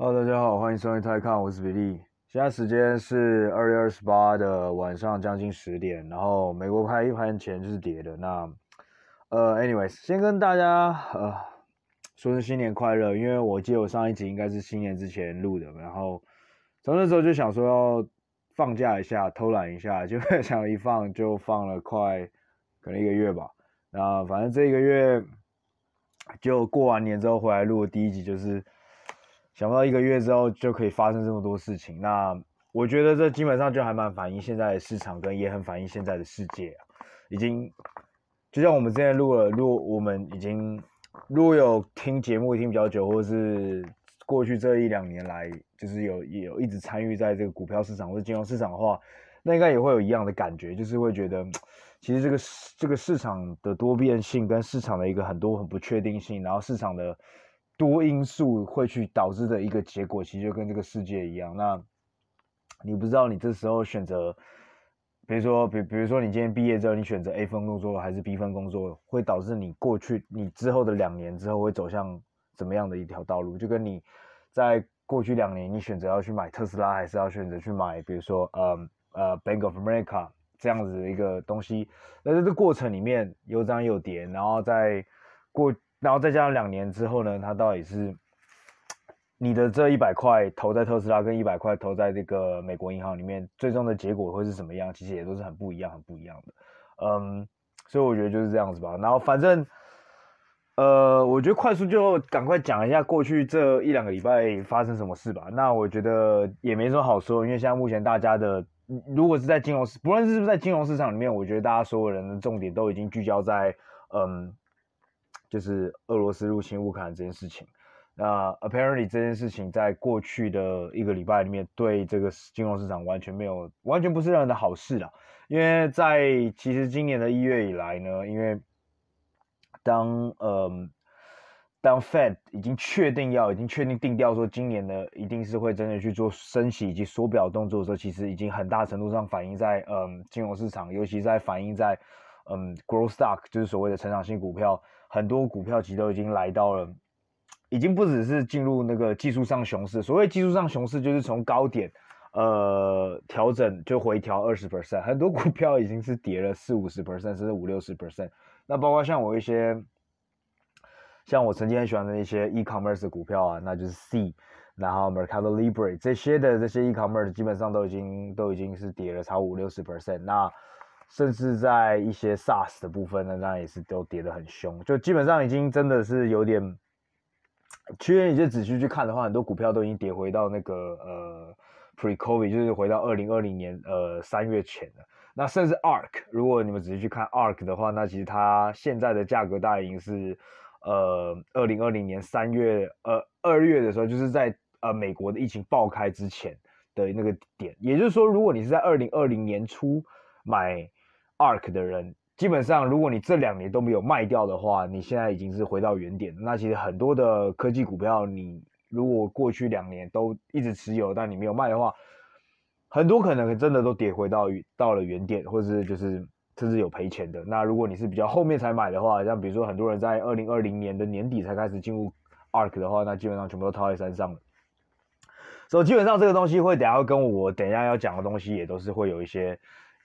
Hello，大家好，欢迎收听泰康，我是比利。现在时间是二月二十八的晚上将近十点，然后美国拍一盘前就是跌的。那呃，anyways，先跟大家呃说声新年快乐，因为我记得我上一集应该是新年之前录的，然后从那时候就想说要放假一下，偷懒一下，就想一放就放了快可能一个月吧。那反正这一个月就过完年之后回来录第一集，就是想不到一个月之后就可以发生这么多事情。那我觉得这基本上就还蛮反映现在的市场，跟也很反映现在的世界。已经就像我们之前录了，录我们已经如果有听节目听比较久，或是过去这一两年来，就是有也有一直参与在这个股票市场或者金融市场的话，那应该也会有一样的感觉，就是会觉得。其实这个市这个市场的多变性跟市场的一个很多很不确定性，然后市场的多因素会去导致的一个结果，其实就跟这个世界一样。那你不知道你这时候选择，比如说比比如说你今天毕业之后，你选择 A 份工作还是 B 份工作，会导致你过去你之后的两年之后会走向怎么样的一条道路？就跟你在过去两年，你选择要去买特斯拉，还是要选择去买，比如说呃呃 Bank of America。这样子的一个东西，那在这过程里面有涨有跌，然后再过，然后再加上两年之后呢，它到底是你的这一百块投在特斯拉，跟一百块投在这个美国银行里面，最终的结果会是什么样？其实也都是很不一样，很不一样的。嗯，所以我觉得就是这样子吧。然后反正，呃，我觉得快速就赶快讲一下过去这一两个礼拜发生什么事吧。那我觉得也没什么好说，因为现在目前大家的。如果是在金融市，不论是不是在金融市场里面，我觉得大家所有人的重点都已经聚焦在，嗯，就是俄罗斯入侵乌克兰这件事情。那 apparently 这件事情在过去的一个礼拜里面，对这个金融市场完全没有，完全不是任何的好事啦。因为在其实今年的一月以来呢，因为当嗯。当 Fed 已经确定要，已经确定定调说今年呢一定是会真的去做升息以及缩表动作的时候，其实已经很大程度上反映在嗯金融市场，尤其在反映在嗯 growth stock，就是所谓的成长性股票，很多股票其实都已经来到了，已经不只是进入那个技术上熊市，所谓技术上熊市就是从高点呃调整就回调二十 percent，很多股票已经是跌了四五十 percent 甚至五六十 percent，那包括像我一些。像我曾经很喜欢的一些 e-commerce 股票啊，那就是 C，然后 Mercado Libre 这些的这些 e-commerce 基本上都已经都已经是跌了超五六十 percent，那甚至在一些 SaaS 的部分呢，那也是都跌得很凶，就基本上已经真的是有点，其实你就仔细去看的话，很多股票都已经跌回到那个呃 pre-COVID，就是回到二零二零年呃三月前了。那甚至 ARK，如果你们仔细去看 ARK 的话，那其实它现在的价格大概已经是。呃，二零二零年三月，呃，二月的时候，就是在呃美国的疫情爆开之前的那个点，也就是说，如果你是在二零二零年初买 ARK 的人，基本上如果你这两年都没有卖掉的话，你现在已经是回到原点。那其实很多的科技股票，你如果过去两年都一直持有，但你没有卖的话，很多可能真的都跌回到到了原点，或者是就是。甚至有赔钱的。那如果你是比较后面才买的话，像比如说很多人在二零二零年的年底才开始进入 ARK 的话，那基本上全部都套在山上了。所以基本上这个东西会等下会跟我等一下要讲的东西也都是会有一些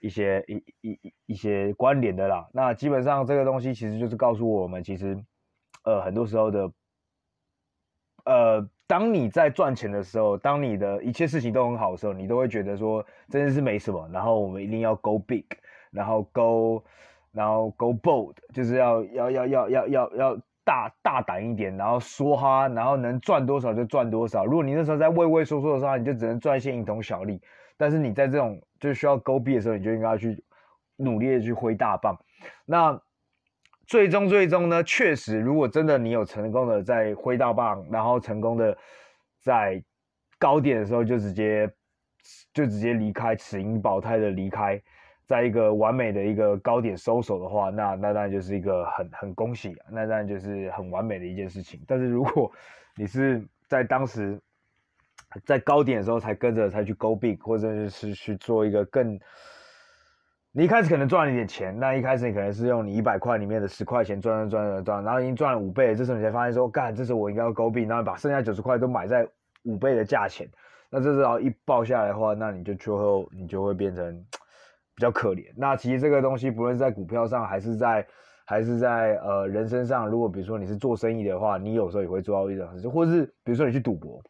一些一一一一些关联的啦。那基本上这个东西其实就是告诉我们，其实呃很多时候的呃当你在赚钱的时候，当你的一切事情都很好的时候，你都会觉得说真的是没什么，然后我们一定要 go big。然后 go，然后 go bold，就是要要要要要要要大大胆一点，然后说哈，然后能赚多少就赚多少。如果你那时候在畏畏缩缩的时候，你就只能赚一些蝇头小利。但是你在这种就需要勾臂的时候，你就应该去努力的去挥大棒。那最终最终呢，确实，如果真的你有成功的在挥大棒，然后成功的在高点的时候就直接就直接离开，持盈保胎的离开。在一个完美的一个高点收手的话，那那当然就是一个很很恭喜，那当然就是很完美的一件事情。但是如果你是在当时在高点的时候才跟着才去 go big，或者是去做一个更，你一开始可能赚了一点钱，那一开始你可能是用你一百块里面的十块钱赚赚赚赚赚，然后已经赚了五倍，这时候你才发现说，干，这时候我应该要 go big，然后把剩下九十块都买在五倍的价钱，那这时候一爆下来的话，那你就最后你就会变成 比较可怜。那其实这个东西不论是在股票上还是在还是在呃人身上，如果比如说你是做生意的话，你有时候也会做到一种事，或者是比如说你去赌博，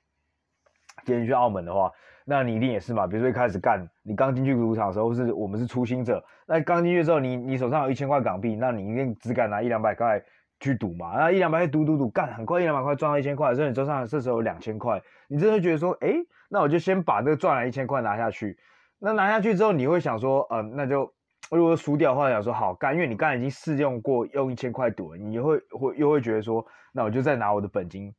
今天去澳门的话。那你一定也是嘛？比如说一开始干，你刚进去赌场的时候，是我们是初心者。那刚进去之后，你你手上有一千块港币，那你一定只敢拿一两百块去赌嘛？那一两百块赌赌赌，干很快一两百块赚到一千块，所以你手上这时候有两千块，你真的觉得说，哎，那我就先把这个赚来一千块拿下去。那拿下去之后，你会想说，嗯、呃，那就如果输掉的话，想说好干，因为你刚才已经试用过用一千块赌了，你会会又会觉得说，那我就再拿我的本金。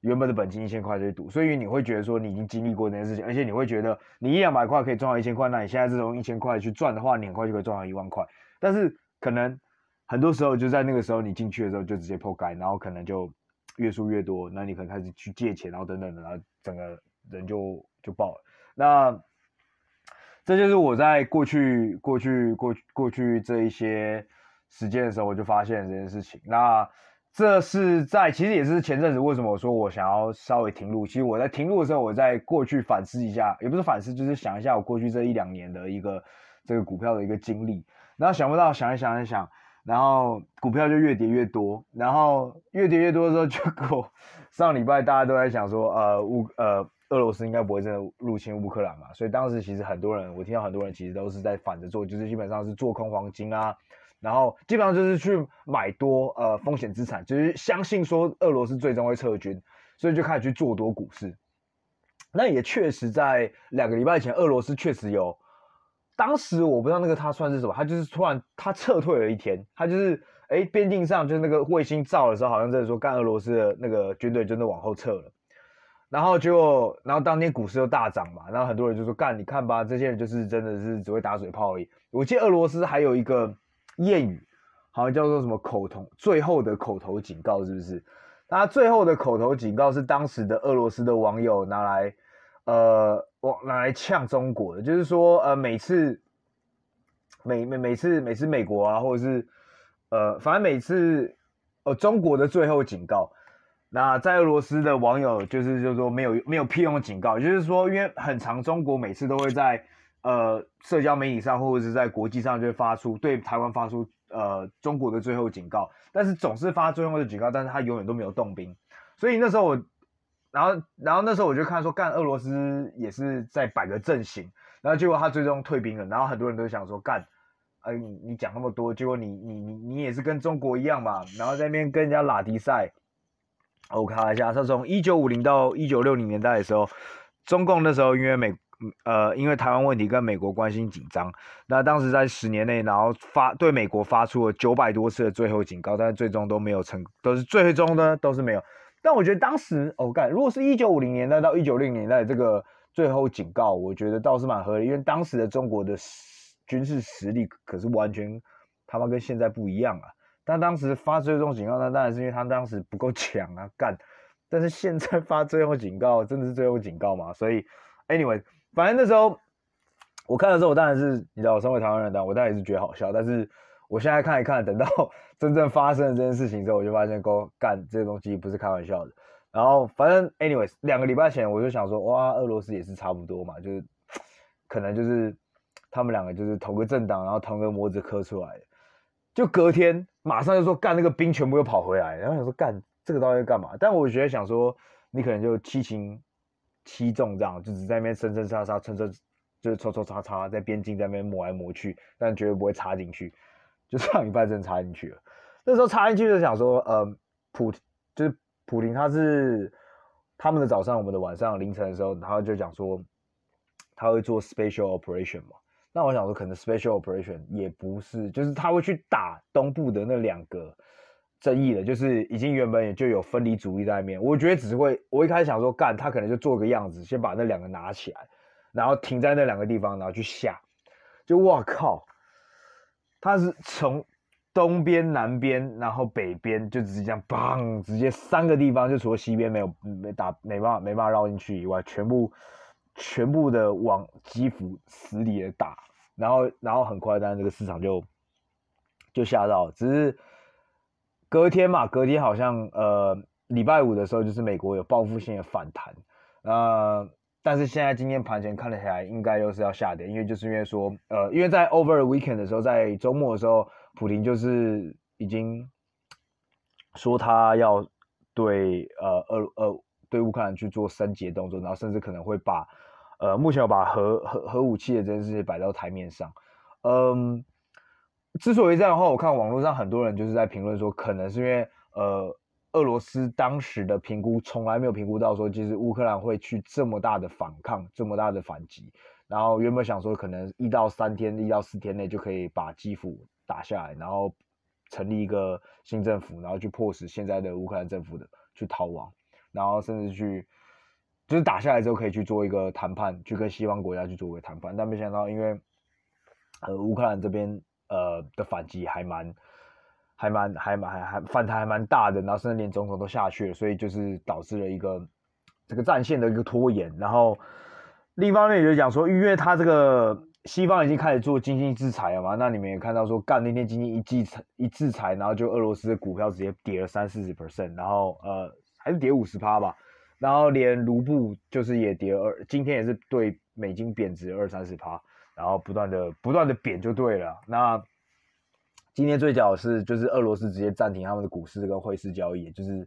原本的本金一千块去赌，所以你会觉得说你已经经历过那件事情，而且你会觉得你一两百块可以赚到一千块，那你现在这种一千块去赚的话，你很快就可以赚到一万块。但是可能很多时候就在那个时候你进去的时候就直接破盖，然后可能就越输越多，那你可能开始去借钱，然后等等的，然后整个人就就爆了。那这就是我在过去过去过去过去这一些时间的时候，我就发现这件事情。那这是在，其实也是前阵子为什么我说我想要稍微停录。其实我在停录的时候，我在过去反思一下，也不是反思，就是想一下我过去这一两年的一个这个股票的一个经历。然后想不到，想一想一想，然后股票就越跌越多，然后越跌越多的时候，结果上礼拜大家都在想说，呃乌呃俄罗斯应该不会真的入侵乌克兰嘛，所以当时其实很多人，我听到很多人其实都是在反着做，就是基本上是做空黄金啊。然后基本上就是去买多呃风险资产，就是相信说俄罗斯最终会撤军，所以就开始去做多股市。那也确实在两个礼拜前，俄罗斯确实有，当时我不知道那个他算是什么，他就是突然他撤退了一天，他就是哎边境上就是那个卫星照的时候，好像在说干俄罗斯的那个军队真的往后撤了，然后就然后当天股市又大涨嘛，然后很多人就说干你看吧，这些人就是真的是只会打嘴炮而已。我记得俄罗斯还有一个。谚语好像叫做什么口头最后的口头警告，是不是？他最后的口头警告是当时的俄罗斯的网友拿来，呃，我拿来呛中国的，就是说，呃，每次每每每次每次美国啊，或者是呃，反正每次呃中国的最后警告，那在俄罗斯的网友就是就是说没有没有屁用警告，就是说，因为很长中国每次都会在。呃，社交媒体上或者是在国际上就会发出对台湾发出呃中国的最后警告，但是总是发最后的警告，但是他永远都没有动兵，所以那时候我，然后然后那时候我就看说，干俄罗斯也是在摆个阵型，然后结果他最终退兵了，然后很多人都想说，干，哎、呃、你你讲那么多，结果你你你你也是跟中国一样嘛，然后在那边跟人家拉迪赛，我看了一下，他从一九五零到一九六零年代的时候，中共那时候因为美。呃，因为台湾问题跟美国关系紧张，那当时在十年内，然后发对美国发出了九百多次的最后警告，但是最终都没有成，都是最终呢都是没有。但我觉得当时，我、哦、干，如果是一九五零年代到一九六零年代这个最后警告，我觉得倒是蛮合理，因为当时的中国的军事实力可是完全他妈跟现在不一样啊。但当时发最终警告，那当然是因为他当时不够 强啊，干。但是现在发最后警告，真的是最后警告吗？所以，anyway。反正那时候我看的时候，我当然是你知道，我身为台湾人，但我当然也是觉得好笑。但是我现在看一看，等到 真正发生了这件事情之后，我就发现，哥干这个东西不是开玩笑的。然后反正，anyways，两个礼拜前我就想说，哇，俄罗斯也是差不多嘛，就是 可能就是他们两个就是同个政党，然后同个模子刻出来的。就隔天马上就说干那个兵全部又跑回来，然后想说干这个到底要干嘛？但我觉得想说，你可能就七情。七中这样，就只在那边生生杀杀，趁着就是抽抽插插，在边境在那边磨来磨去，但绝对不会插进去。就上一半真插进去了，那时候插进去就想说，呃，普就是普林，他是他们的早上，我们的晚上凌晨的时候，然后就讲说他会做 special operation 嘛。那我想说，可能 special operation 也不是，就是他会去打东部的那两个。争议的，就是已经原本也就有分离主义在里面。我觉得只是会，我一开始想说干，他可能就做个样子，先把那两个拿起来，然后停在那两个地方，然后去下。就哇靠，他是从东边、南边，然后北边，就只是这样，砰，直接三个地方，就除了西边没有没打，没办法没办法绕进去以外，全部全部的往基辅死里的打，然后然后很快，但是这个市场就就吓到，只是。隔天嘛，隔天好像呃礼拜五的时候，就是美国有报复性的反弹，呃，但是现在今天盘前看了起来应该又是要下跌，因为就是因为说，呃，因为在 over weekend 的时候，在周末的时候，普林就是已经说他要对呃呃呃对乌克兰去做升级的动作，然后甚至可能会把呃目前有把核核核武器的这件事情摆到台面上。嗯，之所以这样的话，我看网络上很多人就是在评论说，可能是因为呃。俄罗斯当时的评估从来没有评估到说，其实乌克兰会去这么大的反抗，这么大的反击。然后原本想说，可能一到三天、一到四天内就可以把基辅打下来，然后成立一个新政府，然后去迫使现在的乌克兰政府的去逃亡，然后甚至去就是打下来之后可以去做一个谈判，去跟西方国家去做一个谈判。但没想到，因为呃乌克兰这边呃的反击还蛮。还蛮还蛮还还反弹还蛮大的，然后甚至连总统都下去了，所以就是导致了一个这个战线的一个拖延。然后另一方面也就讲说，因为他这个西方已经开始做经济制裁了嘛，那你们也看到说，干那天经济一制裁一制裁，然后就俄罗斯的股票直接跌了三四十 percent，然后呃还是跌五十趴吧，然后连卢布就是也跌二，今天也是对美金贬值二三十趴，然后不断的不断的贬就对了，那。今天最屌的是，就是俄罗斯直接暂停他们的股市跟汇市交易，就是，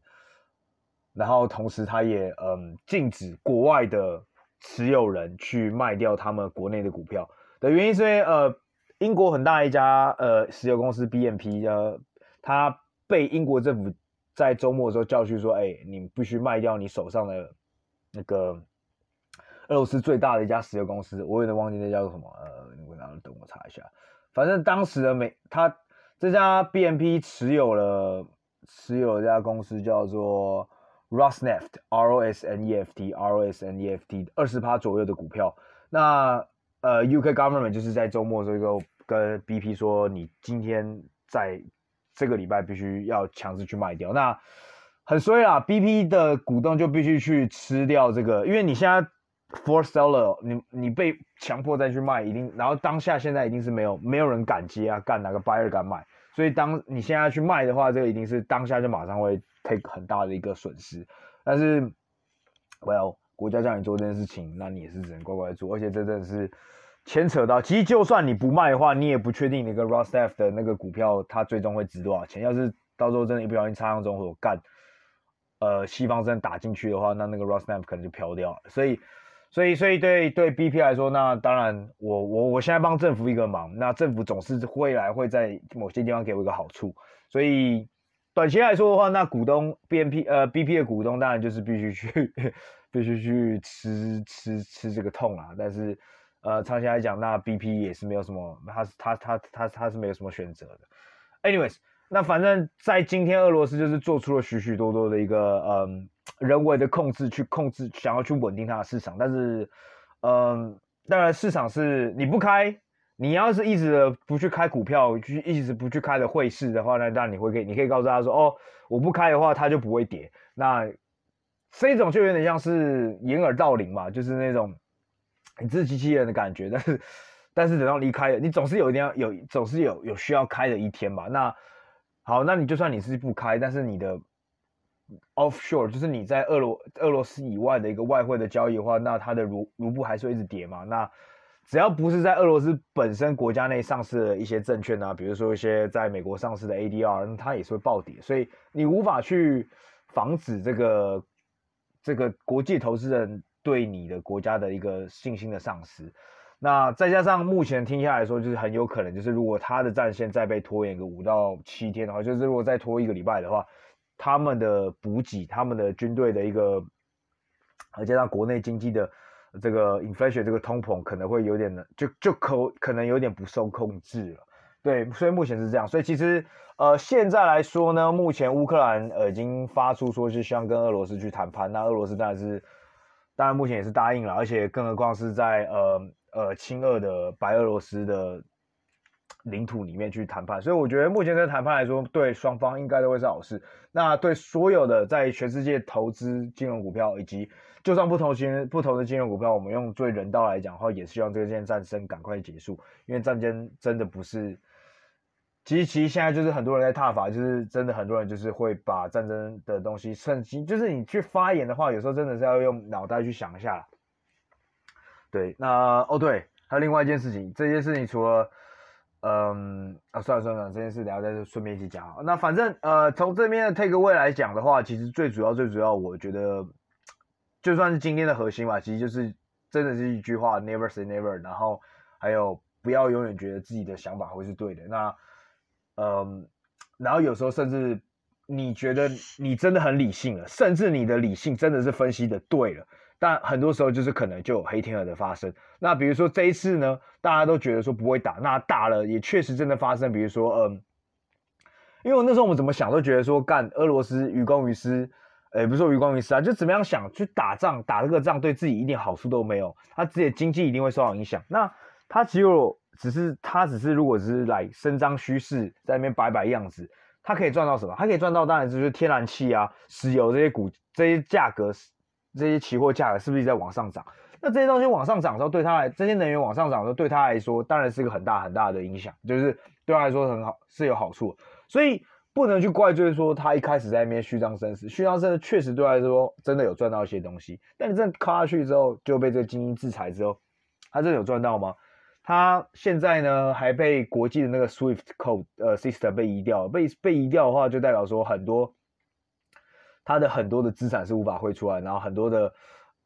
然后同时他也嗯禁止国外的持有人去卖掉他们国内的股票的原因是因为呃英国很大一家呃石油公司 BNP 呃，他被英国政府在周末的时候教训说，哎，你必须卖掉你手上的那个俄罗斯最大的一家石油公司，我有点忘记那叫做什么，呃，你等等我查一下，反正当时的美他。这家 BNP 持有了持有这家公司叫做 Rosneft，R O S N E F T，R O S N E F T 二十趴左右的股票。那呃 UK government 就是在周末的时候跟 BP 说，你今天在这个礼拜必须要强制去卖掉。那很衰啦，BP 的股东就必须去吃掉这个，因为你现在。For seller，你你被强迫再去卖，一定，然后当下现在一定是没有没有人敢接啊，干哪个 buyer 敢买？所以当你现在去卖的话，这个一定是当下就马上会 take 很大的一个损失。但是，well，国家叫你做这件事情，那你也是只能乖乖做。而且这真的是牵扯到，其实就算你不卖的话，你也不确定那个 Rosneft 的那个股票它最终会值多少钱。要是到时候真的一不小心插上中火干，呃，西方真的打进去的话，那那个 Rosneft 可能就飘掉了。所以。所以，所以对对 BP 来说，那当然我，我我我现在帮政府一个忙，那政府总是未来会在某些地方给我一个好处。所以，短期来说的话，那股东 BNP 呃 BP 的股东当然就是必须去 必须去吃吃吃这个痛啊。但是，呃，长期来讲，那 BP 也是没有什么，他是他他他他是没有什么选择的。Anyways，那反正在今天，俄罗斯就是做出了许许多多的一个嗯。人为的控制去控制，想要去稳定它的市场，但是，嗯，当然市场是你不开，你要是一直不去开股票，就一直不去开的汇市的话，那当然你会可以，你可以告诉他说，哦，我不开的话，它就不会跌。那这种就有点像是掩耳盗铃嘛，就是那种你自欺欺人的感觉。但是，但是等到离开了，你总是有一天有，总是有有需要开的一天吧。那好，那你就算你是不开，但是你的。Offshore 就是你在俄罗俄罗斯以外的一个外汇的交易的话，那它的卢卢布还是会一直跌嘛？那只要不是在俄罗斯本身国家内上市的一些证券啊，比如说一些在美国上市的 ADR，那它也是会暴跌，所以你无法去防止这个这个国际投资人对你的国家的一个信心的丧失。那再加上目前听下来说，就是很有可能就是如果他的战线再被拖延个五到七天的话，就是如果再拖一个礼拜的话。他们的补给，他们的军队的一个，再加上国内经济的这个 inflation 这个通膨可能会有点，就就可可能有点不受控制了。对，所以目前是这样。所以其实呃现在来说呢，目前乌克兰呃已经发出说是希望跟俄罗斯去谈判，那俄罗斯当然是当然目前也是答应了，而且更何况是在呃呃亲俄的白俄罗斯的。领土里面去谈判，所以我觉得目前在谈判来说，对双方应该都会是好事。那对所有的在全世界投资金融股票，以及就算不投金不投的金融股票，我们用最人道来讲的话，也希望这件战争赶快结束，因为战争真的不是其实其实现在就是很多人在踏伐，就是真的很多人就是会把战争的东西趁机，就是你去发言的话，有时候真的是要用脑袋去想一下。对，那哦对，还有另外一件事情，这件事情除了。嗯啊，算了算了，这件事等下再顺便一起讲。那反正呃，从这边的 take away 来讲的话，其实最主要最主要，我觉得就算是今天的核心吧，其实就是真的是一句话，never say never。然后还有不要永远觉得自己的想法会是对的。那嗯，然后有时候甚至你觉得你真的很理性了，甚至你的理性真的是分析的对了。但很多时候就是可能就有黑天鹅的发生。那比如说这一次呢，大家都觉得说不会打，那打了也确实真的发生。比如说，嗯，因为那时候我们怎么想都觉得说干俄罗斯于公于私，诶，不是说于公于私啊，就怎么样想去打仗，打这个仗对自己一点好处都没有，他自己的经济一定会受到影响。那他只有只是他只是如果只是来伸张虚势，在那边摆摆样子，他可以赚到什么？他可以赚到当然就是天然气啊、石油这些股这些价格。这些期货价格是不是在往上涨？那这些东西往上涨的时候，对他来，这些能源往上涨的时候，对他来说，当然是一个很大很大的影响，就是对他来说很好，是有好处。所以不能去怪罪说他一开始在那边虚张声势，虚张声势确实对他来说真的有赚到一些东西。但你真的靠下去之后，就被这个精英制裁之后，他真的有赚到吗？他现在呢，还被国际的那个 SWIFT code 呃 system 被移掉，被被移掉的话，就代表说很多。他的很多的资产是无法汇出来，然后很多的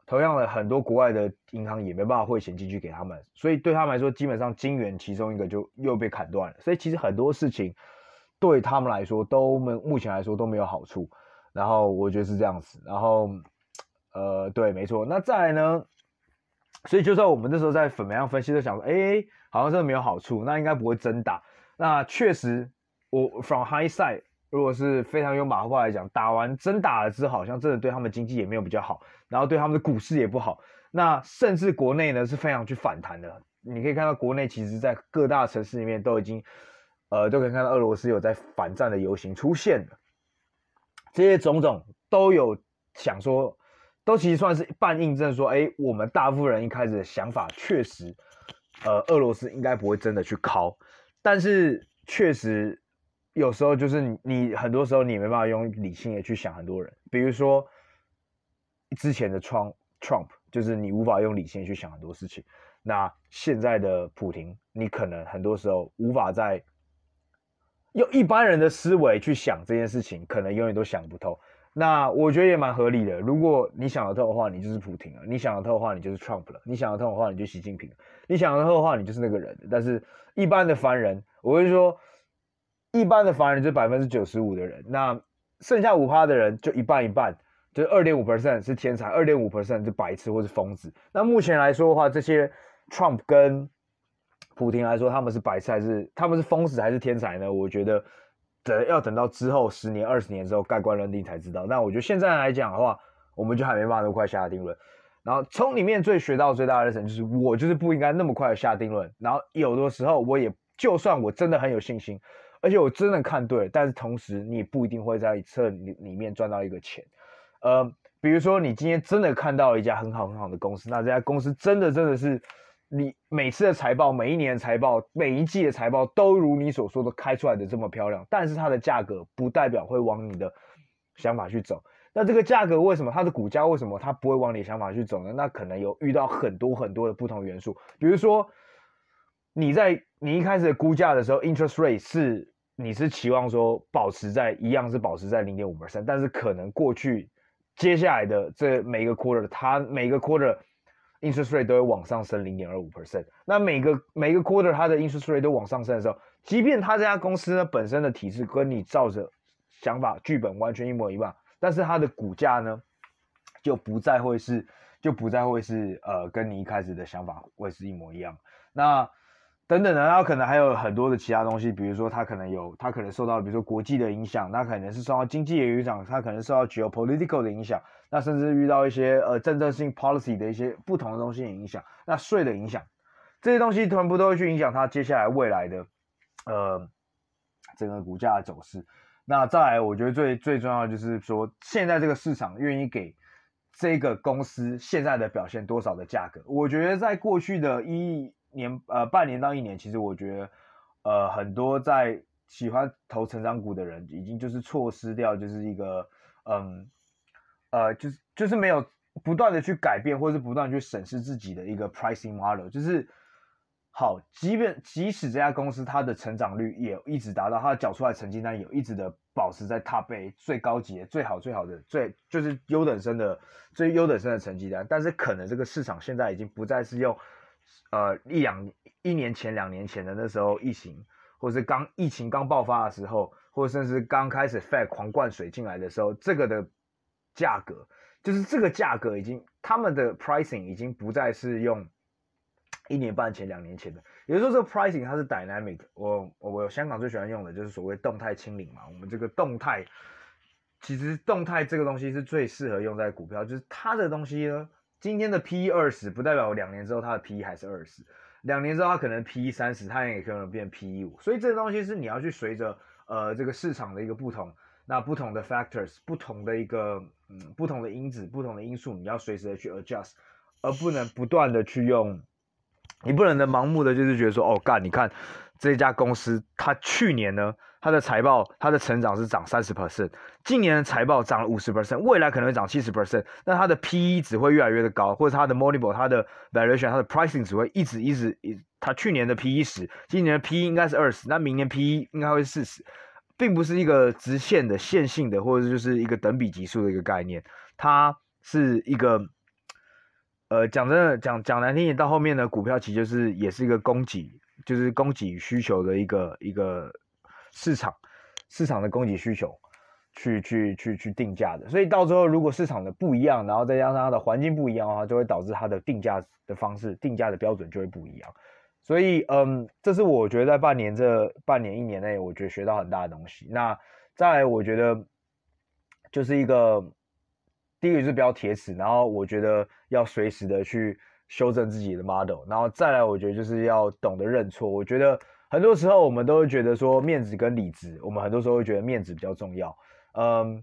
同样的很多国外的银行也没办法汇钱进去给他们，所以对他们来说，基本上金元其中一个就又被砍断了。所以其实很多事情对他们来说都没目前来说都没有好处。然后我觉得是这样子。然后呃，对，没错。那再来呢？所以就算我们那时候在怎么样分析，都想说，哎，好像真的没有好处，那应该不会真打。那确实，我 from high side。如果是非常用马后炮来讲，打完真打了之后，好像真的对他们经济也没有比较好，然后对他们的股市也不好。那甚至国内呢是非常去反弹的。你可以看到国内其实在各大城市里面都已经，呃，都可以看到俄罗斯有在反战的游行出现了。这些种种都有想说，都其实算是半印证说，哎，我们大部分人一开始的想法确实，呃，俄罗斯应该不会真的去敲，但是确实。有时候就是你，你很多时候你没办法用理性的去想很多人，比如说之前的 Trump Trump，就是你无法用理性去想很多事情。那现在的普丁，你可能很多时候无法在用一般人的思维去想这件事情，可能永远都想不透。那我觉得也蛮合理的。如果你想得透的话，你就是普丁了；你想得透的话，你就是 Trump 了；你想得透的话，你就习近平了；你想得透的话，你就是那个人。但是一般的凡人，我会说。一般的凡人就百分之九十五的人，那剩下五趴的人就一半一半，就是二点五 percent 是天才，二点五 percent 是白痴或是疯子。那目前来说的话，这些 Trump 跟普丁来说，他们是白痴还是他们是疯子还是天才呢？我觉得等要等到之后十年、二十年之后盖棺论定才知道。那我觉得现在来讲的话，我们就还没办法那么快下定论。然后从里面最学到最大的神就是，我就是不应该那么快下定论。然后有的时候我也就算我真的很有信心。而且我真的看对，但是同时你也不一定会在这里里面赚到一个钱。呃，比如说你今天真的看到了一家很好很好的公司，那这家公司真的真的是你每次的财报、每一年的财报、每一季的财报都如你所说的开出来的这么漂亮，但是它的价格不代表会往你的想法去走。那这个价格为什么它的股价为什么它不会往你想法去走呢？那可能有遇到很多很多的不同元素，比如说。你在你一开始估价的时候，interest rate 是你是期望说保持在一样是保持在零点五二三但是可能过去接下来的这每个 quarter，它每个 quarter interest rate 都会往上升零点二五 percent。那每个每个 quarter 它的 interest rate 都往上升的时候，即便它这家公司呢本身的体制跟你照着想法剧本完全一模一样，但是它的股价呢就不再会是就不再会是呃跟你一开始的想法会是一模一样。那等等的，然后可能还有很多的其他东西，比如说它可能有，它可能受到，比如说国际的影响，那可能是受到经济的影响，它可能受到 geopolitical 的影响，那甚至遇到一些呃政策性 policy 的一些不同的东西影响，那税的影响，这些东西全部都会去影响它接下来未来的呃整个股价的走势。那再来，我觉得最最重要的就是说，现在这个市场愿意给这个公司现在的表现多少的价格？我觉得在过去的一。年呃半年到一年，其实我觉得，呃很多在喜欢投成长股的人，已经就是错失掉就是一个嗯呃就是就是没有不断的去改变，或者是不断去审视自己的一个 pricing model，就是好，即便即使这家公司它的成长率也一直达到它缴出来成绩单有一直的保持在 top A 最高级的最好最好的最就是优等生的最优等生的成绩单，但是可能这个市场现在已经不再是用呃一两一年前两年前的那时候疫情。或是刚疫情刚爆发的时候，或甚至刚开始 Fed 狂灌水进来的时候，这个的价格就是这个价格已经他们的 pricing 已经不再是用一年半前、两年前的，也就是说这个 pricing 它是 dynamic 我。我香港最喜欢用的就是所谓动态清零嘛。我们这个动态其实动态这个东西是最适合用在股票，就是它的东西呢，今天的 PE 二十不代表两年之后它的 PE 还是二十。两年之后，它可能 P 三十，它也可能变 P 五，所以这个东西是你要去随着呃这个市场的一个不同，那不同的 factors，不同的一个嗯不同的因子，不同的因素，你要随时的去 adjust，而不能不断的去用，你不能的盲目的就是觉得说哦干，你看这家公司它去年呢。它的财报，它的成长是涨三十 percent，今年的财报涨了五十 percent，未来可能会涨七十 percent，那它的 PE 只会越来越的高，或者它的 multiple、它的 valuation、它的 pricing 只会一直一直一，它去年的 PE 十，今年的 PE 应该是二十，那明年 PE 应该会四十，并不是一个直线的线性的，或者就是一个等比级数的一个概念，它是一个，呃，讲真的，讲讲难听点，到后面的股票其实就是也是一个供给，就是供给需求的一个一个。市场市场的供给需求去去去去定价的，所以到最后如果市场的不一样，然后再加上它的环境不一样的话，就会导致它的定价的方式、定价的标准就会不一样。所以，嗯，这是我觉得在半年这半年一年内，我觉得学到很大的东西。那再来，我觉得就是一个第一个就是不要铁齿，然后我觉得要随时的去修正自己的 model，然后再来，我觉得就是要懂得认错。我觉得。很多时候我们都会觉得说面子跟里子，我们很多时候会觉得面子比较重要。嗯，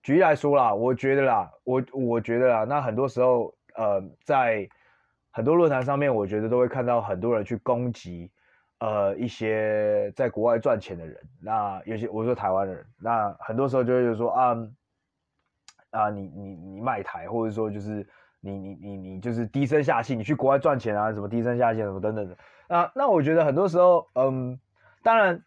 举例来说啦，我觉得啦，我我觉得啦，那很多时候，呃，在很多论坛上面，我觉得都会看到很多人去攻击，呃，一些在国外赚钱的人。那有些我说台湾人，那很多时候就会说啊啊，你你你卖台，或者说就是你你你你就是低声下气，你去国外赚钱啊，什么低声下气什么等等的。啊，那我觉得很多时候，嗯，当然，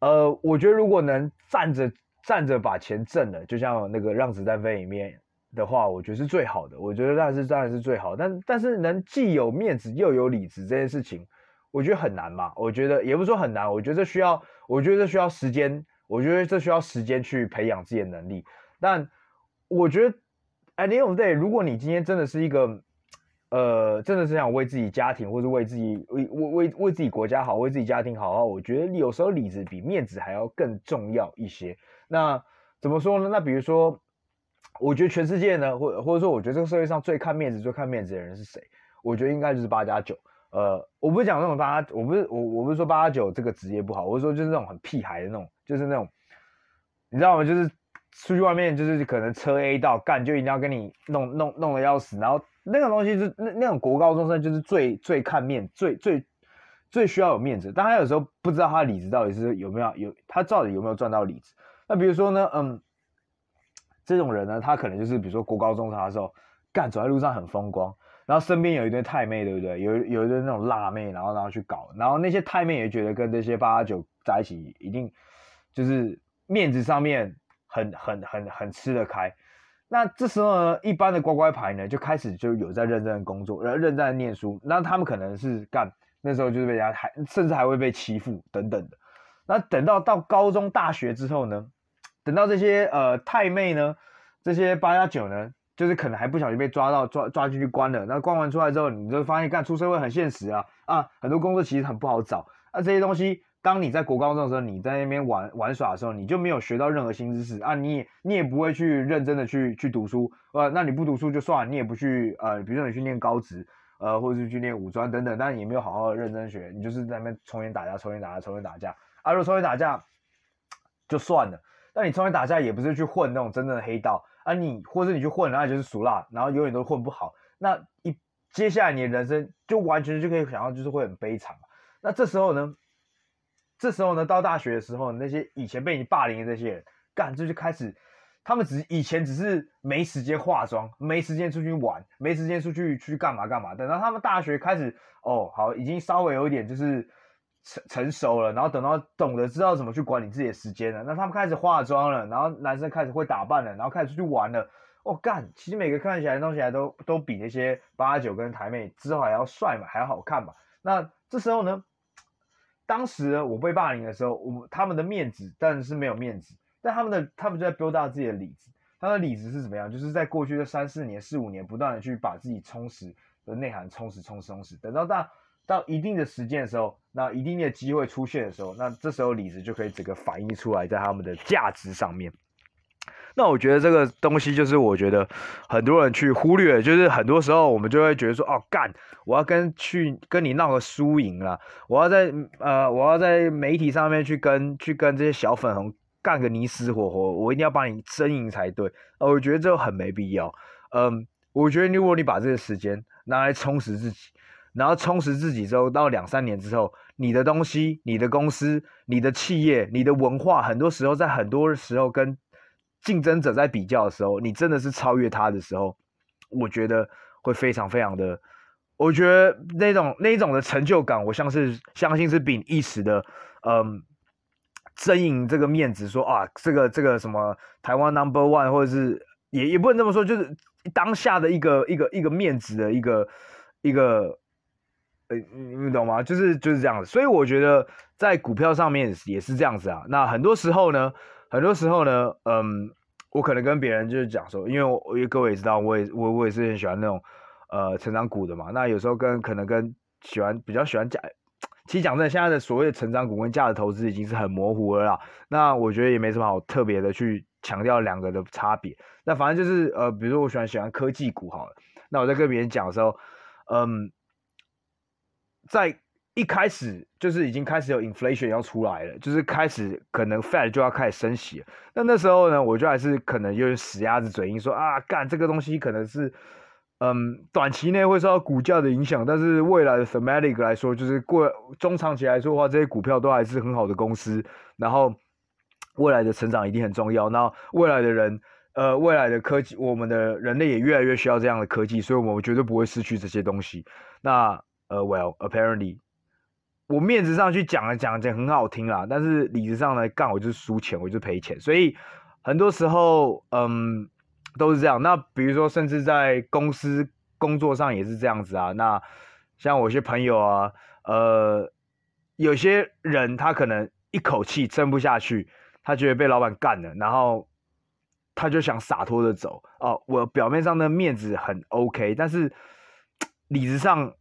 呃，我觉得如果能站着站着把钱挣了，就像那个让子弹飞里面的话，我觉得是最好的。我觉得那是当然是最好，但但是能既有面子又有里子这件事情，我觉得很难嘛。我觉得也不是说很难，我觉得这需要，我觉得这需要时间，我觉得这需要时间去培养自己的能力。但我觉得 at the end of day，如果你今天真的是一个。呃，真的是想为自己家庭，或者为自己为为为为自己国家好，为自己家庭好啊！我觉得有时候里子比面子还要更重要一些。那怎么说呢？那比如说，我觉得全世界呢，或或者说，我觉得这个社会上最看面子、最看面子的人是谁？我觉得应该就是八加九。呃，我不是讲那种八，我不是我我不是说八加九这个职业不好，我是说就是那种很屁孩的那种，就是那种，你知道吗？就是出去外面就是可能车 A 到干，就一定要跟你弄弄弄得要死，然后。那个东西是那那种国高中生就是最最看面最最最需要有面子，但他有时候不知道他的里子到底是有没有有他到底有没有赚到里子。那比如说呢，嗯，这种人呢，他可能就是比如说国高中生的时候，干走在路上很风光，然后身边有一堆太妹，对不对？有有一堆那种辣妹，然后然后去搞，然后那些太妹也觉得跟这些八八九在一起一定就是面子上面很很很很吃得开。那这时候呢，一般的乖乖牌呢，就开始就有在认真的工作，然后认真的念书。那他们可能是干那时候就是被人家还甚至还会被欺负等等的。那等到到高中、大学之后呢，等到这些呃太妹呢，这些八加九呢，就是可能还不小心被抓到抓抓进去关了。那关完出来之后，你就发现干出社会很现实啊啊，很多工作其实很不好找。那这些东西。当你在国高中的时候，你在那边玩玩耍的时候，你就没有学到任何新知识啊！你也你也不会去认真的去去读书，呃，那你不读书就算了，你也不去呃，比如说你去念高职，呃，或者是去念五专等等，但是也没有好好的认真学，你就是在那边抽烟打架，抽烟打架，抽烟打架啊！如果抽烟打架就算了，但你抽烟打架也不是去混那种真正的黑道啊你，或者你去混，那就是俗辣，然后永远都混不好，那一接下来你的人生就完全就可以想到就是会很悲惨。那这时候呢？这时候呢，到大学的时候，那些以前被你霸凌的这些人，干这就开始，他们只以前只是没时间化妆，没时间出去玩，没时间出去去干嘛干嘛。等到他们大学开始，哦，好，已经稍微有一点就是成成熟了，然后等到懂得知道怎么去管理自己的时间了，那他们开始化妆了，然后男生开始会打扮了，然后开始出去玩了。哦，干，其实每个看起来、弄起来都都比那些八九跟台妹之后还要帅嘛，还要好看嘛。那这时候呢，当时我被霸凌的时候，我他们的面子当然是没有面子，但他们的他们就在 build up 自己的里子。他的里子是怎么样？就是在过去的三四年、四五年，不断的去把自己充实的内涵充实、充实、充实。等到大到一定的时间的时候，那一定的机会出现的时候，那这时候理子就可以整个反映出来在他们的价值上面。那我觉得这个东西就是我觉得很多人去忽略，就是很多时候我们就会觉得说，哦干，我要跟去跟你闹个输赢啦，我要在呃我要在媒体上面去跟去跟这些小粉红干个你死我活，我一定要帮你争赢才对。呃，我觉得这很没必要。嗯，我觉得如果你把这个时间拿来充实自己，然后充实自己之后，到两三年之后，你的东西、你的公司、你的企业、你的文化，很多时候在很多时候跟竞争者在比较的时候，你真的是超越他的时候，我觉得会非常非常的，我觉得那种那种的成就感，我像是相信是比一时的，嗯，争赢这个面子说，说啊，这个这个什么台湾 number one，或者是也也不能这么说，就是当下的一个一个一个面子的一个一个，呃，你懂吗？就是就是这样子，所以我觉得在股票上面也是这样子啊。那很多时候呢。很多时候呢，嗯，我可能跟别人就是讲说，因为我因为各位也知道，我也我我也是很喜欢那种呃成长股的嘛。那有时候跟可能跟喜欢比较喜欢价，其实讲真的，现在的所谓的成长股跟价值投资已经是很模糊了啦。那我觉得也没什么好特别的去强调两个的差别。那反正就是呃，比如说我喜欢喜欢科技股好了。那我在跟别人讲的时候，嗯，在。一开始就是已经开始有 inflation 要出来了，就是开始可能 Fed 就要开始升息了。那那时候呢，我就还是可能就是死鸭子嘴硬说啊，干这个东西可能是，嗯，短期内会受到股价的影响，但是未来的 thematic 来说，就是过中长期来说的话，这些股票都还是很好的公司。然后未来的成长一定很重要。那未来的人，呃，未来的科技，我们的人类也越来越需要这样的科技，所以我们绝对不会失去这些东西。那呃，well apparently。我面子上去讲了讲讲很好听啦，但是理智上呢，干我就是输钱，我就赔钱，所以很多时候，嗯，都是这样。那比如说，甚至在公司工作上也是这样子啊。那像我一些朋友啊，呃，有些人他可能一口气撑不下去，他觉得被老板干了，然后他就想洒脱的走。哦，我表面上的面子很 OK，但是 理智上。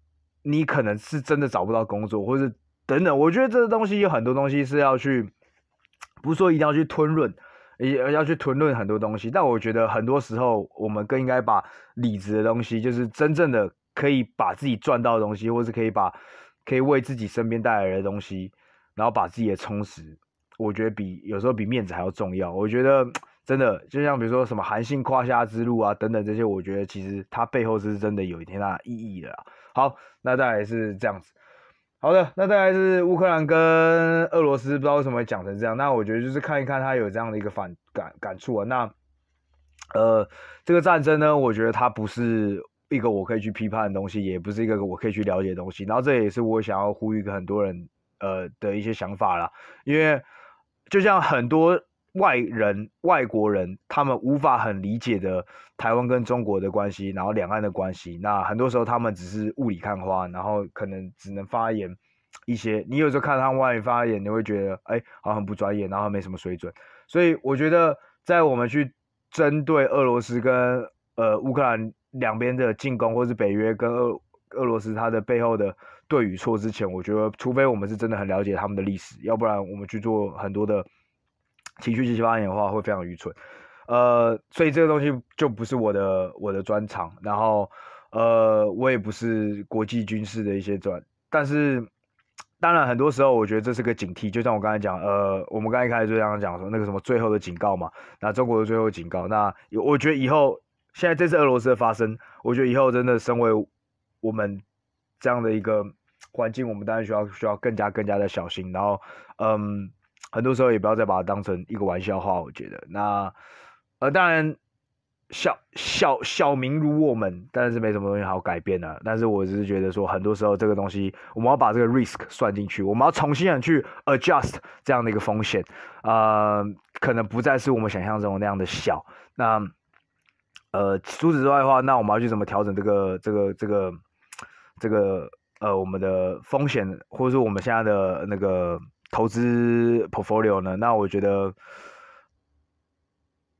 你可能是真的找不到工作，或者等等。我觉得这个东西有很多东西是要去，不是说一定要去吞论，也要去吞论很多东西。但我觉得很多时候，我们更应该把理智的东西，就是真正的可以把自己赚到的东西，或是可以把可以为自己身边带来的东西，然后把自己的充实，我觉得比有时候比面子还要重要。我觉得真的，就像比如说什么韩信胯下之路啊等等这些，我觉得其实它背后是真的有一天大的意义的。好，那再来是这样子。好的，那再来是乌克兰跟俄罗斯，不知道为什么会讲成这样。那我觉得就是看一看他有这样的一个反感感触啊。那呃，这个战争呢，我觉得它不是一个我可以去批判的东西，也不是一个我可以去了解的东西。然后这也是我想要呼吁给很多人呃的一些想法啦，因为就像很多。外人、外国人，他们无法很理解的台湾跟中国的关系，然后两岸的关系。那很多时候他们只是雾里看花，然后可能只能发言一些。你有时候看他们外面发言，你会觉得，哎，好像很不专业，然后没什么水准。所以我觉得，在我们去针对俄罗斯跟呃乌克兰两边的进攻，或是北约跟俄俄罗斯它的背后的对与错之前，我觉得，除非我们是真的很了解他们的历史，要不然我们去做很多的。情绪激发言的话会非常愚蠢，呃，所以这个东西就不是我的我的专长，然后呃，我也不是国际军事的一些专，但是当然很多时候我觉得这是个警惕，就像我刚才讲，呃，我们刚才一开始就这样讲说那个什么最后的警告嘛，那中国的最后警告，那我觉得以后现在这次俄罗斯的发生，我觉得以后真的身为我们这样的一个环境，我们当然需要需要更加更加的小心。然后，嗯，很多时候也不要再把它当成一个玩笑话。我觉得，那呃，当然。小小小民如我们，但是没什么东西好改变的。但是我只是觉得说，很多时候这个东西，我们要把这个 risk 算进去，我们要重新的去 adjust 这样的一个风险，呃，可能不再是我们想象中那样的小。那呃，除此之外的话，那我们要去怎么调整这个这个这个这个呃我们的风险，或者说我们现在的那个投资 portfolio 呢？那我觉得。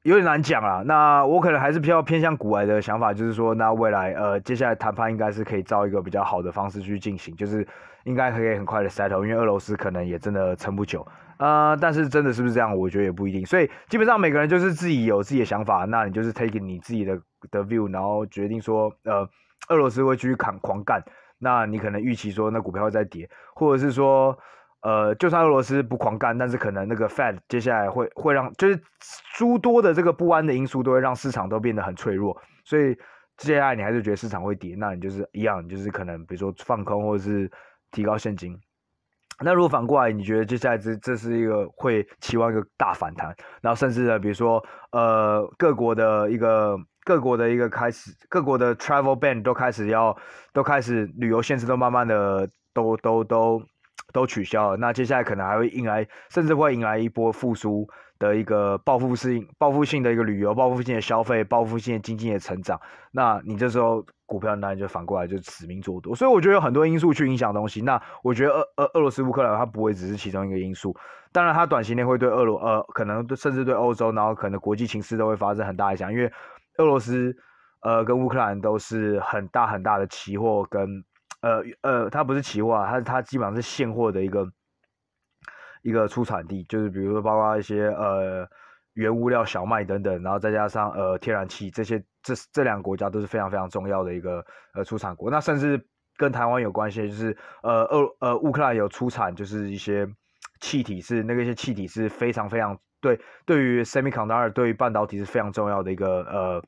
有点难讲啊，那我可能还是比较偏向股癌的想法，就是说，那未来呃，接下来谈判应该是可以照一个比较好的方式去进行，就是应该可以很快的 settle，因为俄罗斯可能也真的撑不久，呃，但是真的是不是这样，我觉得也不一定，所以基本上每个人就是自己有自己的想法，那你就是 take 你自己的的 view，然后决定说，呃，俄罗斯会继续砍狂干，那你可能预期说那股票会再跌，或者是说。呃，就算俄罗斯不狂干，但是可能那个 Fed 接下来会会让，就是诸多的这个不安的因素都会让市场都变得很脆弱，所以接下来你还是觉得市场会跌，那你就是一样，就是可能比如说放空或者是提高现金。那如果反过来，你觉得接下来这这是一个会期望一个大反弹，然后甚至呢，比如说呃各国的一个各国的一个开始，各国的 travel ban 都开始要都开始旅游限制都慢慢的都都都。都取消了，那接下来可能还会迎来，甚至会迎来一波复苏的一个报复性、报复性的一个旅游、报复性的消费、报复性的经济的成长。那你这时候股票当然就反过来就死命做多。所以我觉得有很多因素去影响东西。那我觉得俄俄俄罗斯乌克兰它不会只是其中一个因素，当然它短期内会对俄罗呃可能甚至对欧洲，然后可能国际情势都会发生很大影响，因为俄罗斯呃跟乌克兰都是很大很大的期货跟。呃呃，它不是期货啊，它它基本上是现货的一个一个出产地，就是比如说包括一些呃原物料小麦等等，然后再加上呃天然气这些，这这两个国家都是非常非常重要的一个呃出产国。那甚至跟台湾有关系，就是呃俄呃乌克兰有出产，就是一些气体是那个一些气体是非常非常对对于 semiconductor 对于半导体是非常重要的一个呃。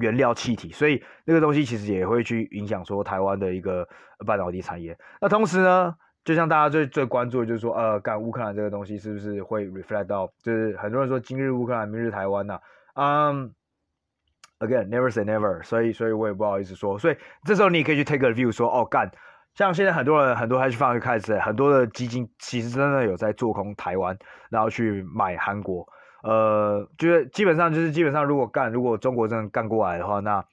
原料气体，所以那个东西其实也会去影响说台湾的一个半导体产业。那同时呢，就像大家最最关注的就是说，呃，干乌克兰这个东西是不是会 reflect 到，就是很多人说今日乌克兰，明日台湾呐、啊。嗯、again never say never，所以所以我也不好意思说。所以这时候你也可以去 take a view 说，哦，干，像现在很多人很多 hedge fund 开始，很多的基金其实真的有在做空台湾，然后去买韩国。呃，就是基本上就是基本上，如果干，如果中国真的干过来的话，那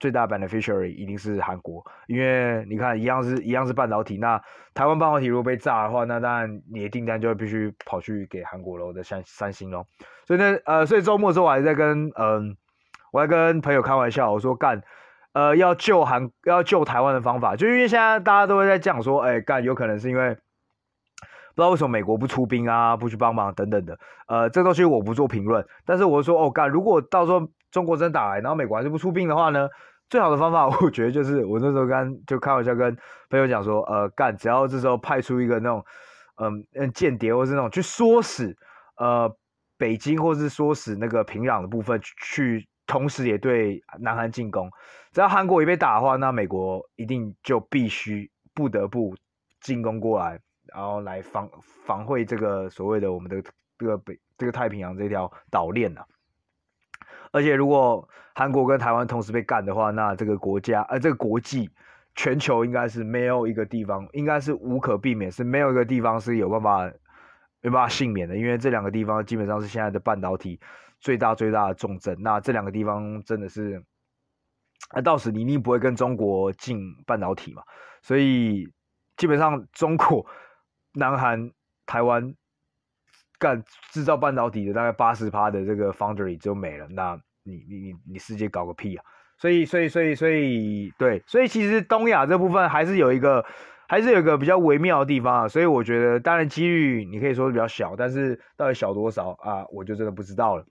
最大 beneficiary 一定是韩国，因为你看一样是一样是半导体，那台湾半导体如果被炸的话，那当然你的订单就会必须跑去给韩国喽，的三三星喽。所以呢，呃，所以周末的时候我还在跟嗯、我还跟朋友开玩笑，我说干，呃，要救韩要救台湾的方法，就因为现在大家都会在讲说，哎，干有可能是因为。不知道为什么美国不出兵啊，不去帮忙等等的，呃，这东西我不做评论。但是我说，哦，干，如果到时候中国真打来，然后美国还是不出兵的话呢，最好的方法，我觉得就是我那时候跟就开玩笑跟朋友讲说，呃，干，只要这时候派出一个那种，嗯嗯，间谍或是那种去唆使，呃，北京或是唆使那个平壤的部分去，同时也对南韩进攻。只要韩国一被打的话，那美国一定就必须不得不进攻过来。然后来防防会这个所谓的我们的这个北这个太平洋这条岛链呐，而且如果韩国跟台湾同时被干的话，那这个国家呃这个国际全球应该是没有一个地方，应该是无可避免是没有一个地方是有办法没办法幸免的，因为这两个地方基本上是现在的半导体最大最大的重镇，那这两个地方真的是，那到时你一定不会跟中国进半导体嘛，所以基本上中国。南韩、台湾干制造半导体的大概八十趴的这个 foundry 就没了，那你你你你世界搞个屁啊！所以所以所以所以对，所以其实东亚这部分还是有一个还是有一个比较微妙的地方啊。所以我觉得，当然几率你可以说比较小，但是到底小多少啊，我就真的不知道了。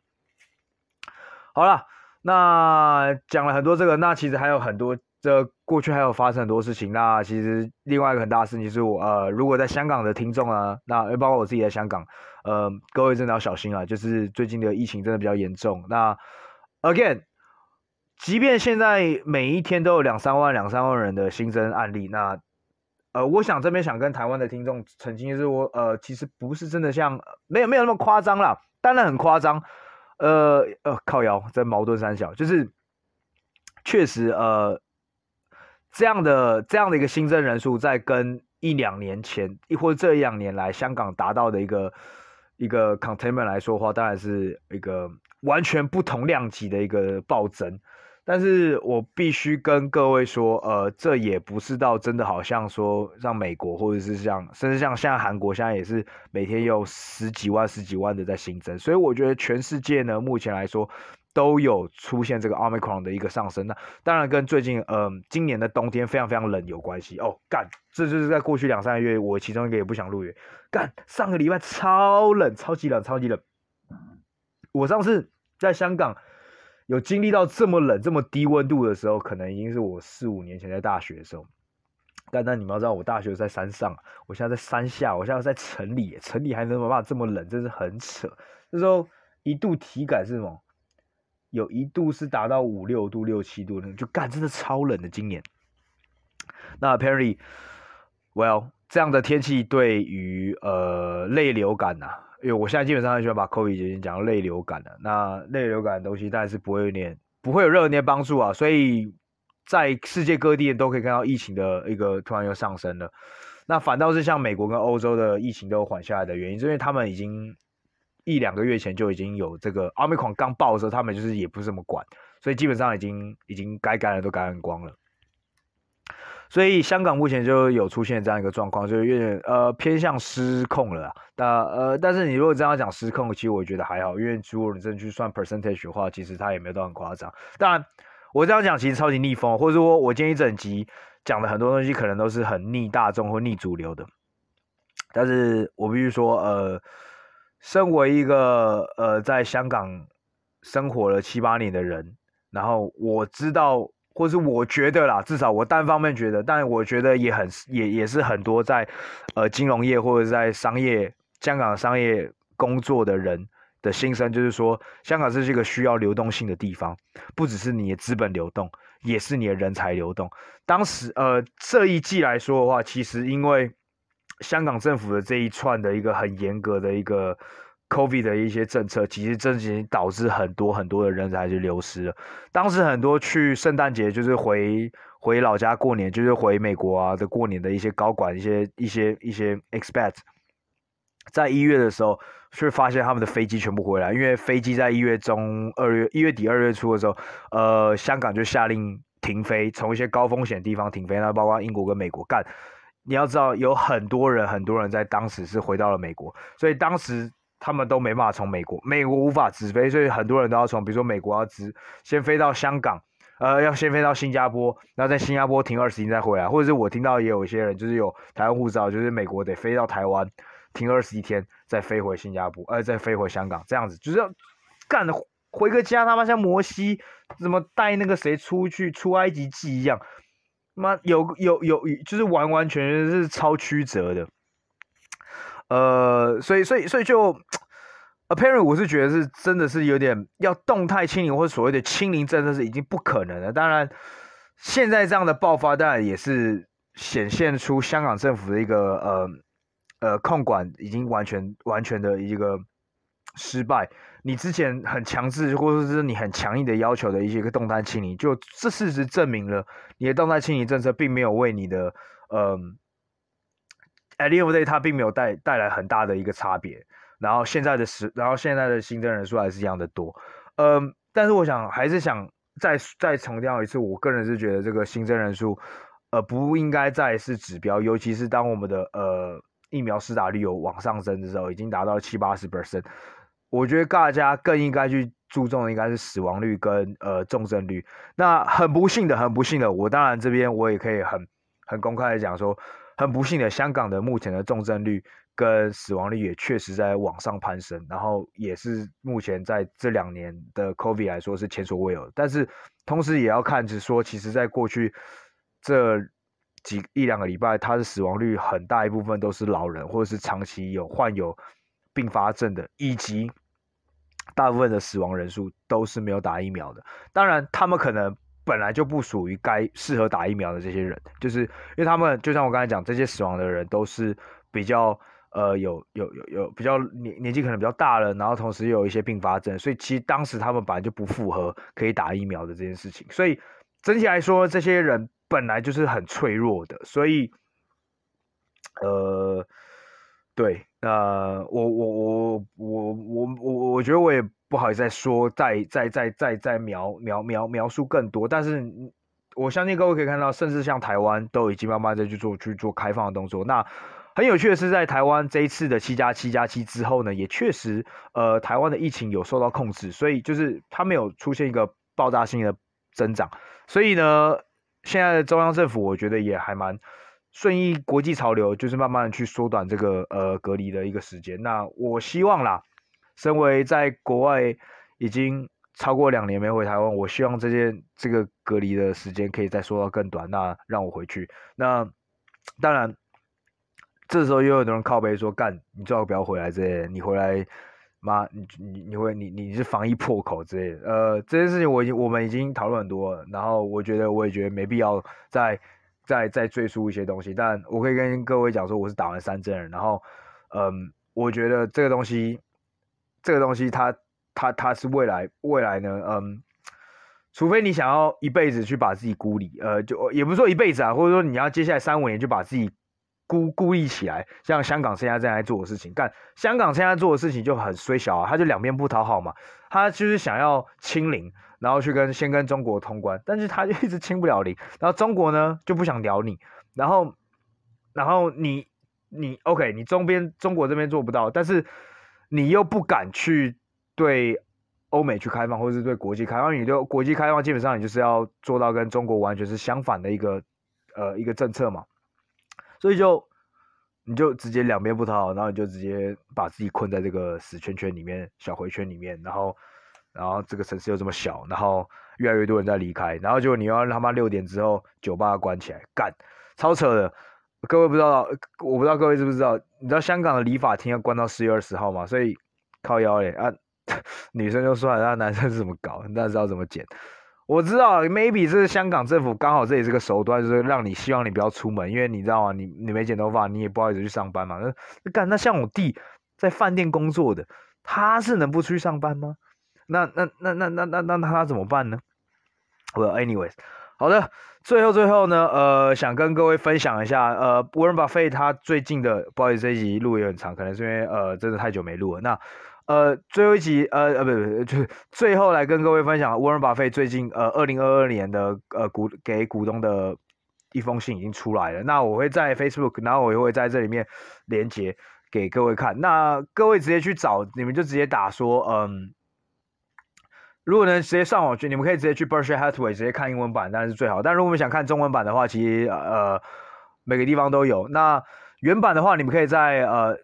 好了，那讲了很多这个，那其实还有很多。这过去还有发生很多事情，那其实另外一个很大的事情是我呃，如果在香港的听众啊，那包括我自己在香港，呃，各位真的要小心啊，就是最近的疫情真的比较严重。那 again，即便现在每一天都有两三万、两三万人的新增案例，那呃，我想这边想跟台湾的听众澄清，就是我呃，其实不是真的像没有没有那么夸张啦，当然很夸张，呃呃，靠腰在矛盾三小，就是确实呃这样的这样的一个新增人数，在跟一两年前，亦或者这一两年来香港达到的一个一个 containment 来说的话，当然是一个完全不同量级的一个暴增。但是我必须跟各位说，呃，这也不是到真的好像说像美国或者是像，甚至像现在韩国现在也是每天有十几万、十几万的在新增，所以我觉得全世界呢，目前来说都有出现这个 Omicron 的一个上升。那当然跟最近，嗯、今年的冬天非常非常冷有关系哦。干，这就是在过去两三个月，我其中一个也不想录音。干，上个礼拜超冷，超级冷，超级冷。我上次在香港。有经历到这么冷、这么低温度的时候，可能已经是我四五年前在大学的时候。但但你们要知道，我大学在山上，我现在在山下，我现在在城里，城里还能有办法这么冷，真是很扯。那时候一度体感是什么？有一度是达到五六度、六七度，就干，真的超冷的。今年，那 Perry，well，这样的天气对于呃泪流感呐、因为我现在基本上很喜欢把 COVID 已经讲到泪流感了，那泪流感的东西当然是不会有点不会有任何点帮助啊，所以在世界各地都可以看到疫情的一个突然又上升了。那反倒是像美国跟欧洲的疫情都缓下来的原因，是因为他们已经一两个月前就已经有这个 Omicron 刚爆的时候，他们就是也不是这么管，所以基本上已经已经该感染都感染光了。所以香港目前就有出现这样一个状况，就是有点呃偏向失控了。那呃，但是你如果这样讲失控，其实我觉得还好，因为如果你真的去算 percentage 的话，其实它也没有到很夸张。当然，我这样讲其实超级逆风，或者说我今天一整集讲的很多东西可能都是很逆大众或逆主流的。但是我必须说，呃，身为一个呃在香港生活了七八年的人，然后我知道。或是我觉得啦，至少我单方面觉得，但我觉得也很也也是很多在，呃金融业或者在商业香港商业工作的人的心声，就是说香港是一个需要流动性的地方，不只是你的资本流动，也是你的人才流动。当时呃这一季来说的话，其实因为香港政府的这一串的一个很严格的一个。COVID 的一些政策，其实真的导致很多很多的人才就流失了。当时很多去圣诞节就是回回老家过年，就是回美国啊的过年的一些高管、一些一些一些 expat，在一月的时候，却发现他们的飞机全部回来，因为飞机在一月中、二月一月底、二月初的时候，呃，香港就下令停飞，从一些高风险地方停飞，那包括英国跟美国干。你要知道，有很多人很多人在当时是回到了美国，所以当时。他们都没办法从美国，美国无法直飞，所以很多人都要从，比如说美国要直先飞到香港，呃，要先飞到新加坡，然后在新加坡停二十天再回来，或者是我听到也有一些人就是有台湾护照，就是美国得飞到台湾停二十一天再飞回新加坡，呃，再飞回香港，这样子就是要干回个家，他妈像摩西怎么带那个谁出去出埃及记一样，妈有有有就是完完全全是超曲折的。呃，所以，所以，所以就，apparently，我是觉得是真的是有点要动态清零或所谓的清零政策是已经不可能了。当然，现在这样的爆发，当然也是显现出香港政府的一个呃呃控管已经完全完全的一个失败。你之前很强制或者是你很强硬的要求的一些个动态清理，就这事实证明了你的动态清理政策并没有为你的嗯。，at the end day 它并没有带带来很大的一个差别。然后现在的时，然后现在的新增人数还是一样的多。嗯，但是我想还是想再再强调一次，我个人是觉得这个新增人数，呃，不应该再是指标。尤其是当我们的呃疫苗施打率有往上升的时候，已经达到七八十 percent，我觉得大家更应该去注重的应该是死亡率跟呃重症率。那很不幸的，很不幸的，我当然这边我也可以很很公开的讲说。很不幸的，香港的目前的重症率跟死亡率也确实在往上攀升，然后也是目前在这两年的 COVID 来说是前所未有的。但是同时也要看，是说，其实在过去这几一两个礼拜，它的死亡率很大一部分都是老人或者是长期有患有并发症的，以及大部分的死亡人数都是没有打疫苗的。当然，他们可能本来就不属于该适合打疫苗的这些人，就是因为他们就像我刚才讲，这些死亡的人都是比较呃有有有有比较年年纪可能比较大了，然后同时又有一些并发症，所以其实当时他们本来就不符合可以打疫苗的这件事情，所以整体来说，这些人本来就是很脆弱的，所以呃对，呃我我我我我我我觉得我也。不好意思再说，再再再再再描描描描述更多，但是我相信各位可以看到，甚至像台湾都已经慢慢在去做去做开放的动作。那很有趣的是，在台湾这一次的七加七加七之后呢，也确实，呃，台湾的疫情有受到控制，所以就是它没有出现一个爆炸性的增长。所以呢，现在的中央政府我觉得也还蛮顺应国际潮流，就是慢慢的去缩短这个呃隔离的一个时间。那我希望啦。身为在国外已经超过两年没回台湾，我希望这件这个隔离的时间可以再缩到更短。那让我回去。那当然，这时候又有很多人靠背说：“干，你最好不要回来之类的。你回来，妈，你你你会你你是防疫破口之类的。”呃，这件事情我已经我们已经讨论很多了。然后我觉得我也觉得没必要再再再赘述一些东西。但我可以跟各位讲说，我是打完三针人。然后，嗯，我觉得这个东西。这个东西它，它它是未来未来呢，嗯，除非你想要一辈子去把自己孤立，呃，就也不是说一辈子啊，或者说你要接下来三五年就把自己孤孤立起来，像香港现在正在做的事情，但香港现在做的事情就很衰小啊，他就两边不讨好嘛，他就是想要清零，然后去跟先跟中国通关，但是他就一直清不了零，然后中国呢就不想聊你，然后然后你你 OK，你中边中国这边做不到，但是。你又不敢去对欧美去开放，或者是对国际开放，你对国际开放基本上你就是要做到跟中国完全是相反的一个呃一个政策嘛，所以就你就直接两边不讨好，然后你就直接把自己困在这个死圈圈里面、小回圈里面，然后然后这个城市又这么小，然后越来越多人在离开，然后就你要让他妈六点之后酒吧关起来干，超扯的。各位不知道，我不知道各位知不知道，你知道香港的理发厅要关到四月二十号吗？所以靠腰嘞啊，女生就算了，那男生是怎么搞？那知道怎么剪？我知道，maybe 这是香港政府刚好这也是个手段，就是让你希望你不要出门，因为你知道吗？你你没剪头发，你也不好意思去上班嘛。那干那像我弟在饭店工作的，他是能不出去上班吗？那那那那那那那他怎么办呢？Well, anyways，好的，最后最后呢，呃，想跟各位分享一下，呃，沃伦巴菲特他最近的，不好意思，这一集录也很长，可能是因为呃，真的太久没录了。那呃，最后一集，呃呃，不不，就是最后来跟各位分享，沃伦巴菲特最近呃，二零二二年的呃股给股东的。一封信已经出来了，那我会在 Facebook，然后我也会在这里面连接给各位看。那各位直接去找，你们就直接打说，嗯，如果能直接上网去，你们可以直接去 Berkshire Hathaway 直接看英文版，当然是最好。但如果你们想看中文版的话，其实呃每个地方都有。那原版的话，你们可以在呃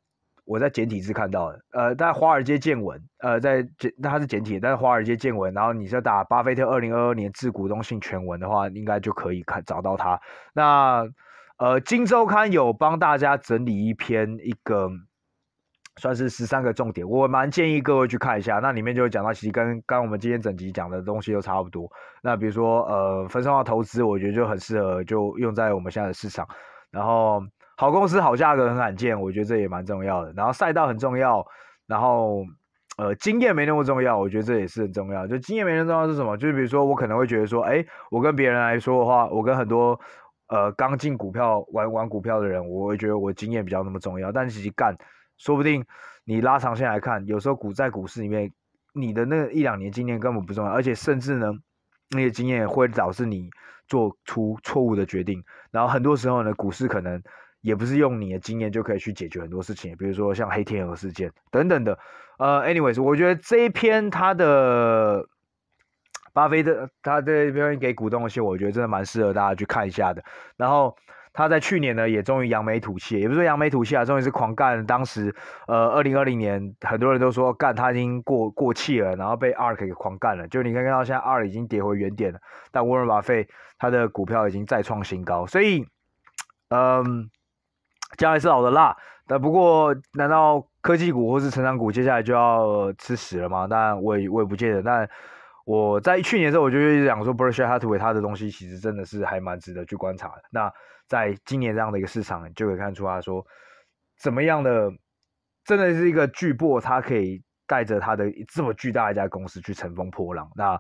我在简体字看到的，呃在华尔街见闻，呃在简那它是简体，但是华尔街见闻，然后你就打巴菲特二零二二年致股东信全文的话，应该就可以看找到它。那呃金周刊有帮大家整理一篇一个。算是十三个重点，我蛮建议各位去看一下。那里面就会讲到，其实跟刚我们今天整集讲的东西都差不多。那比如说，呃，分散化投资，我觉得就很适合，就用在我们现在的市场。然后，好公司、好价格很罕见，我觉得这也蛮重要的。然后，赛道很重要。然后，呃，经验没那么重要，我觉得这也是很重要。就经验没那么重要是什么？就是比如说，我可能会觉得说，哎，我跟别人来说的话，我跟很多呃刚进股票玩玩股票的人，我会觉得我经验比较那么重要。但其实干。说不定你拉长线来看，有时候股在股市里面，你的那一两年经验根本不重要，而且甚至呢，那些经验会导致你做出错误的决定。然后很多时候呢，股市可能也不是用你的经验就可以去解决很多事情，比如说像黑天鹅事件等等的。呃，anyways，我觉得这一篇他的巴菲特他这一篇给股东的信，我觉得真的蛮适合大家去看一下的。然后。他在去年呢，也终于扬眉吐气，也不是说扬眉吐气啊，终于是狂干。当时，呃，二零二零年，很多人都说干他已经过过气了，然后被 ARK 给狂干了。就你可以看到，现在 ARK 已经跌回原点了，但沃伦巴菲他的股票已经再创新高。所以，嗯，姜还是老的辣。但不过，难道科技股或是成长股接下来就要吃屎了吗？当然，我也我也不见得。但我在去年的时候，我就一直讲说，Berkshire Hathaway 他的东西其实真的是还蛮值得去观察的。那在今年这样的一个市场，就可以看出他说，怎么样的，真的是一个巨擘，他可以带着他的这么巨大一家公司去乘风破浪。那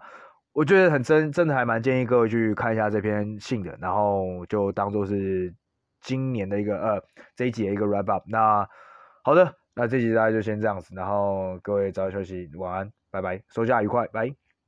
我觉得很真，真的还蛮建议各位去看一下这篇信的，然后就当做是今年的一个呃这一集的一个 wrap up。那好的，那这集大家就先这样子，然后各位早点休息，晚安，拜拜，收假愉快，拜。